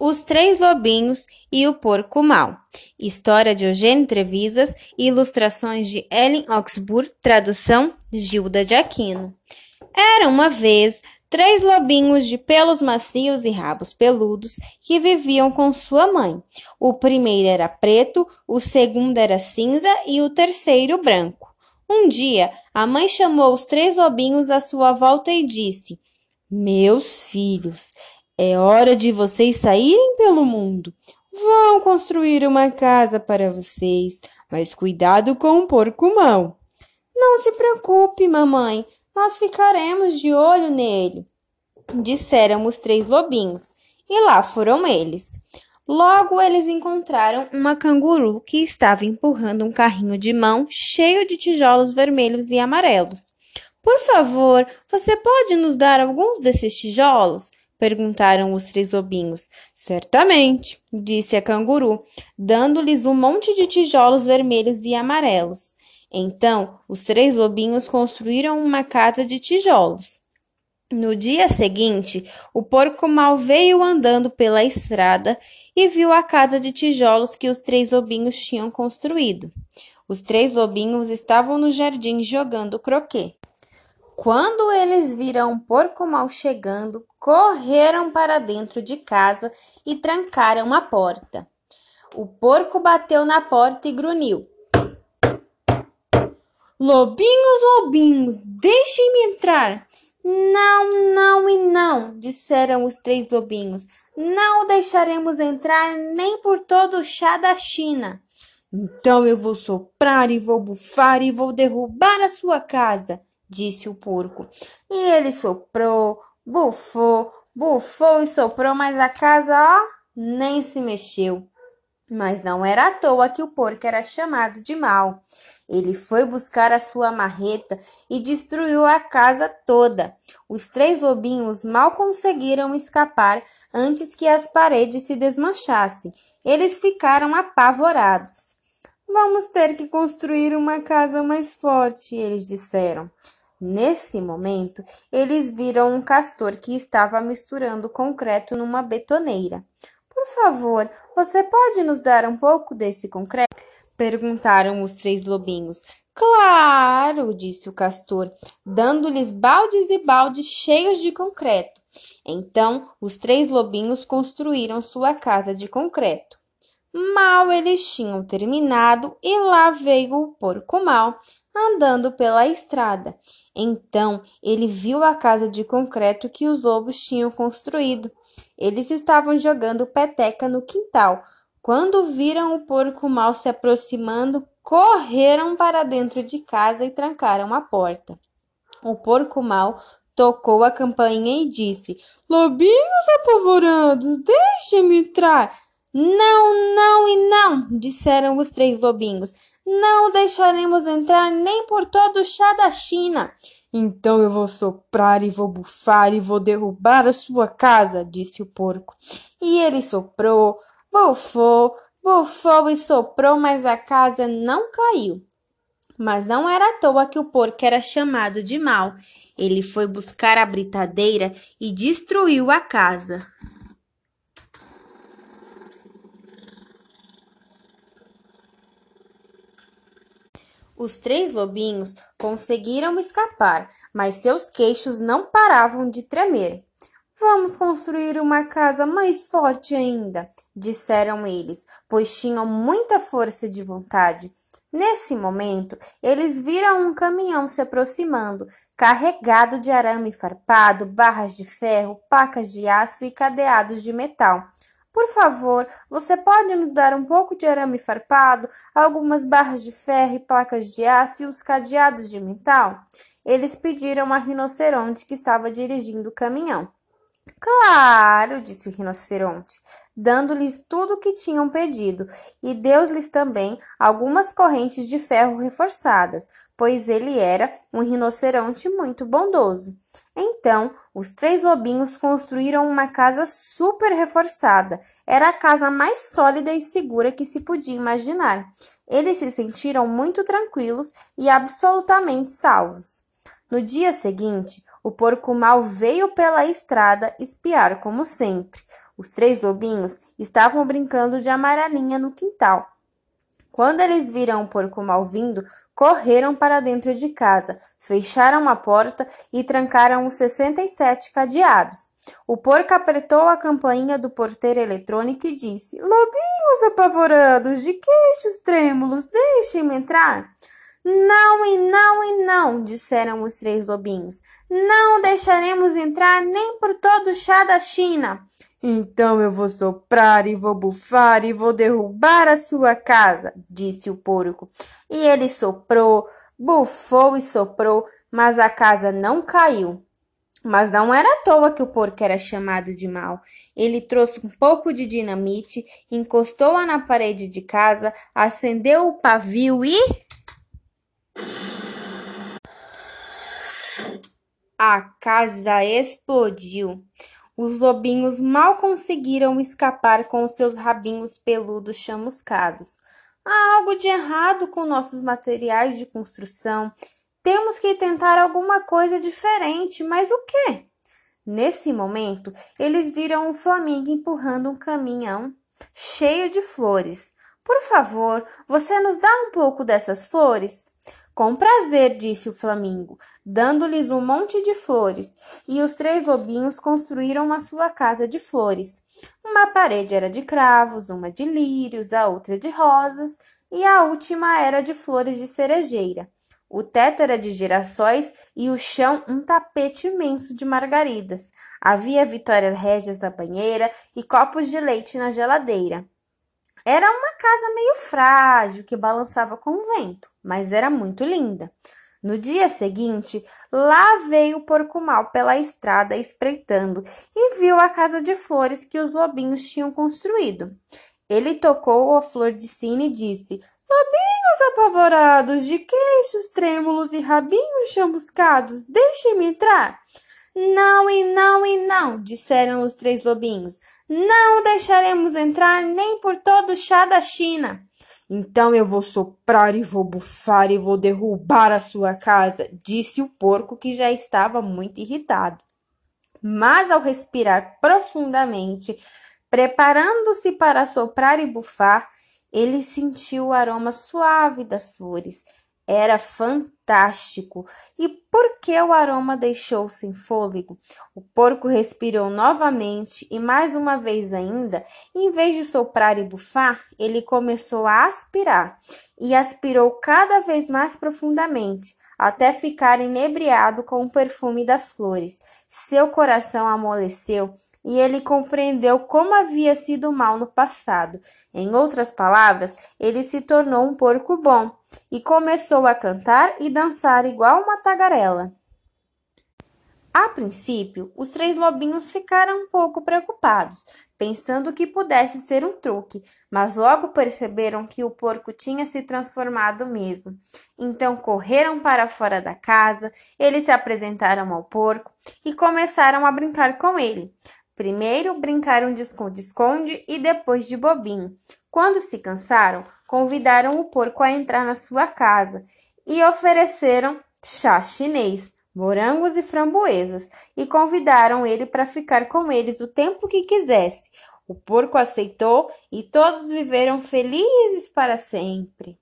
Os Três Lobinhos e o Porco Mau. História de Eugênio Trevisas ilustrações de Ellen Oxburgh, tradução Gilda de Aquino. Era uma vez três lobinhos de pelos macios e rabos peludos que viviam com sua mãe. O primeiro era preto, o segundo era cinza e o terceiro branco. Um dia, a mãe chamou os três lobinhos à sua volta e disse: Meus filhos, é hora de vocês saírem pelo mundo. Vão construir uma casa para vocês, mas cuidado com o porco mau. Não se preocupe, mamãe, nós ficaremos de olho nele, disseram os três lobinhos, e lá foram eles. Logo eles encontraram uma canguru que estava empurrando um carrinho de mão cheio de tijolos vermelhos e amarelos. Por favor, você pode nos dar alguns desses tijolos? Perguntaram os três lobinhos. Certamente, disse a canguru, dando-lhes um monte de tijolos vermelhos e amarelos. Então, os três lobinhos construíram uma casa de tijolos. No dia seguinte, o porco mal veio andando pela estrada e viu a casa de tijolos que os três lobinhos tinham construído. Os três lobinhos estavam no jardim jogando croquet. Quando eles viram o porco mal chegando, correram para dentro de casa e trancaram a porta. O porco bateu na porta e grunhiu. Lobinhos, lobinhos, deixem-me entrar. Não, não e não, disseram os três lobinhos. Não o deixaremos entrar nem por todo o chá da China. Então eu vou soprar e vou bufar e vou derrubar a sua casa disse o porco. E ele soprou, bufou, bufou e soprou, mas a casa, ó, nem se mexeu. Mas não era à toa que o porco era chamado de mal. Ele foi buscar a sua marreta e destruiu a casa toda. Os três lobinhos mal conseguiram escapar antes que as paredes se desmanchassem. Eles ficaram apavorados. Vamos ter que construir uma casa mais forte, eles disseram. Nesse momento, eles viram um castor que estava misturando concreto numa betoneira. Por favor, você pode nos dar um pouco desse concreto? Perguntaram os três lobinhos. Claro, disse o castor, dando-lhes baldes e baldes cheios de concreto. Então, os três lobinhos construíram sua casa de concreto. Mal eles tinham terminado e lá veio o porco mal, andando pela estrada. Então ele viu a casa de concreto que os lobos tinham construído. Eles estavam jogando peteca no quintal. Quando viram o porco mal se aproximando, correram para dentro de casa e trancaram a porta. O porco mal tocou a campainha e disse: Lobinhos apavorados, deixem-me entrar. Não, não e não, disseram os três lobinhos. Não deixaremos entrar nem por todo o chá da China. Então eu vou soprar e vou bufar e vou derrubar a sua casa, disse o porco. E ele soprou, bufou, bufou e soprou, mas a casa não caiu. Mas não era à toa que o porco era chamado de mal. Ele foi buscar a britadeira e destruiu a casa. Os três lobinhos conseguiram escapar, mas seus queixos não paravam de tremer. Vamos construir uma casa mais forte ainda, disseram eles, pois tinham muita força de vontade. Nesse momento, eles viram um caminhão se aproximando, carregado de arame farpado, barras de ferro, pacas de aço e cadeados de metal. Por favor, você pode nos dar um pouco de arame farpado, algumas barras de ferro e placas de aço e os cadeados de metal? Eles pediram a rinoceronte que estava dirigindo o caminhão. Claro, disse o rinoceronte, dando-lhes tudo o que tinham pedido, e deu-lhes também algumas correntes de ferro reforçadas, pois ele era um rinoceronte muito bondoso. Então, os três lobinhos construíram uma casa super reforçada. Era a casa mais sólida e segura que se podia imaginar. Eles se sentiram muito tranquilos e absolutamente salvos. No dia seguinte, o porco mal veio pela estrada espiar como sempre. Os três lobinhos estavam brincando de amarelinha no quintal. Quando eles viram o porco mal vindo, correram para dentro de casa, fecharam a porta e trancaram os 67 cadeados. O porco apertou a campainha do porteiro eletrônico e disse: Lobinhos apavorados, de queixos trêmulos, deixem-me entrar. Não e não e não, disseram os três lobinhos. Não deixaremos entrar nem por todo o chá da China. Então eu vou soprar e vou bufar e vou derrubar a sua casa, disse o porco. E ele soprou, bufou e soprou, mas a casa não caiu. Mas não era à toa que o porco era chamado de mal. Ele trouxe um pouco de dinamite, encostou-a na parede de casa, acendeu o pavio e. A casa explodiu. Os lobinhos mal conseguiram escapar com seus rabinhos peludos chamuscados. Há algo de errado com nossos materiais de construção. Temos que tentar alguma coisa diferente, mas o quê? Nesse momento, eles viram o Flamingo empurrando um caminhão cheio de flores. Por favor, você nos dá um pouco dessas flores? Com prazer, disse o flamingo, dando-lhes um monte de flores, e os três lobinhos construíram a sua casa de flores. Uma parede era de cravos, uma de lírios, a outra de rosas, e a última era de flores de cerejeira. O teto era de girassóis e o chão um tapete imenso de margaridas. Havia Vitória Régias na banheira e copos de leite na geladeira. Era uma casa meio frágil que balançava com o vento, mas era muito linda. No dia seguinte, lá veio o porco mal pela estrada espreitando e viu a casa de flores que os lobinhos tinham construído. Ele tocou a flor de sina e disse: Lobinhos apavorados, de queixos trêmulos e rabinhos chamuscados, deixem-me entrar. Não e não e não, disseram os três lobinhos. Não deixaremos entrar nem por todo o chá da China. Então eu vou soprar e vou bufar e vou derrubar a sua casa, disse o porco que já estava muito irritado. Mas ao respirar profundamente, preparando-se para soprar e bufar, ele sentiu o aroma suave das flores era fantástico. E por que o aroma deixou sem fôlego? O porco respirou novamente e, mais uma vez ainda, em vez de soprar e bufar, ele começou a aspirar e aspirou cada vez mais profundamente até ficar inebriado com o perfume das flores. Seu coração amoleceu e ele compreendeu como havia sido mal no passado. Em outras palavras, ele se tornou um porco bom e começou a cantar e dançar igual uma tagarela. A princípio, os três lobinhos ficaram um pouco preocupados, pensando que pudesse ser um truque, mas logo perceberam que o porco tinha se transformado mesmo. Então correram para fora da casa, eles se apresentaram ao porco e começaram a brincar com ele. Primeiro brincaram de esconde-esconde e depois de bobinho. Quando se cansaram, convidaram o porco a entrar na sua casa e ofereceram chá chinês morangos e framboesas, e convidaram ele para ficar com eles o tempo que quisesse. O porco aceitou e todos viveram felizes para sempre.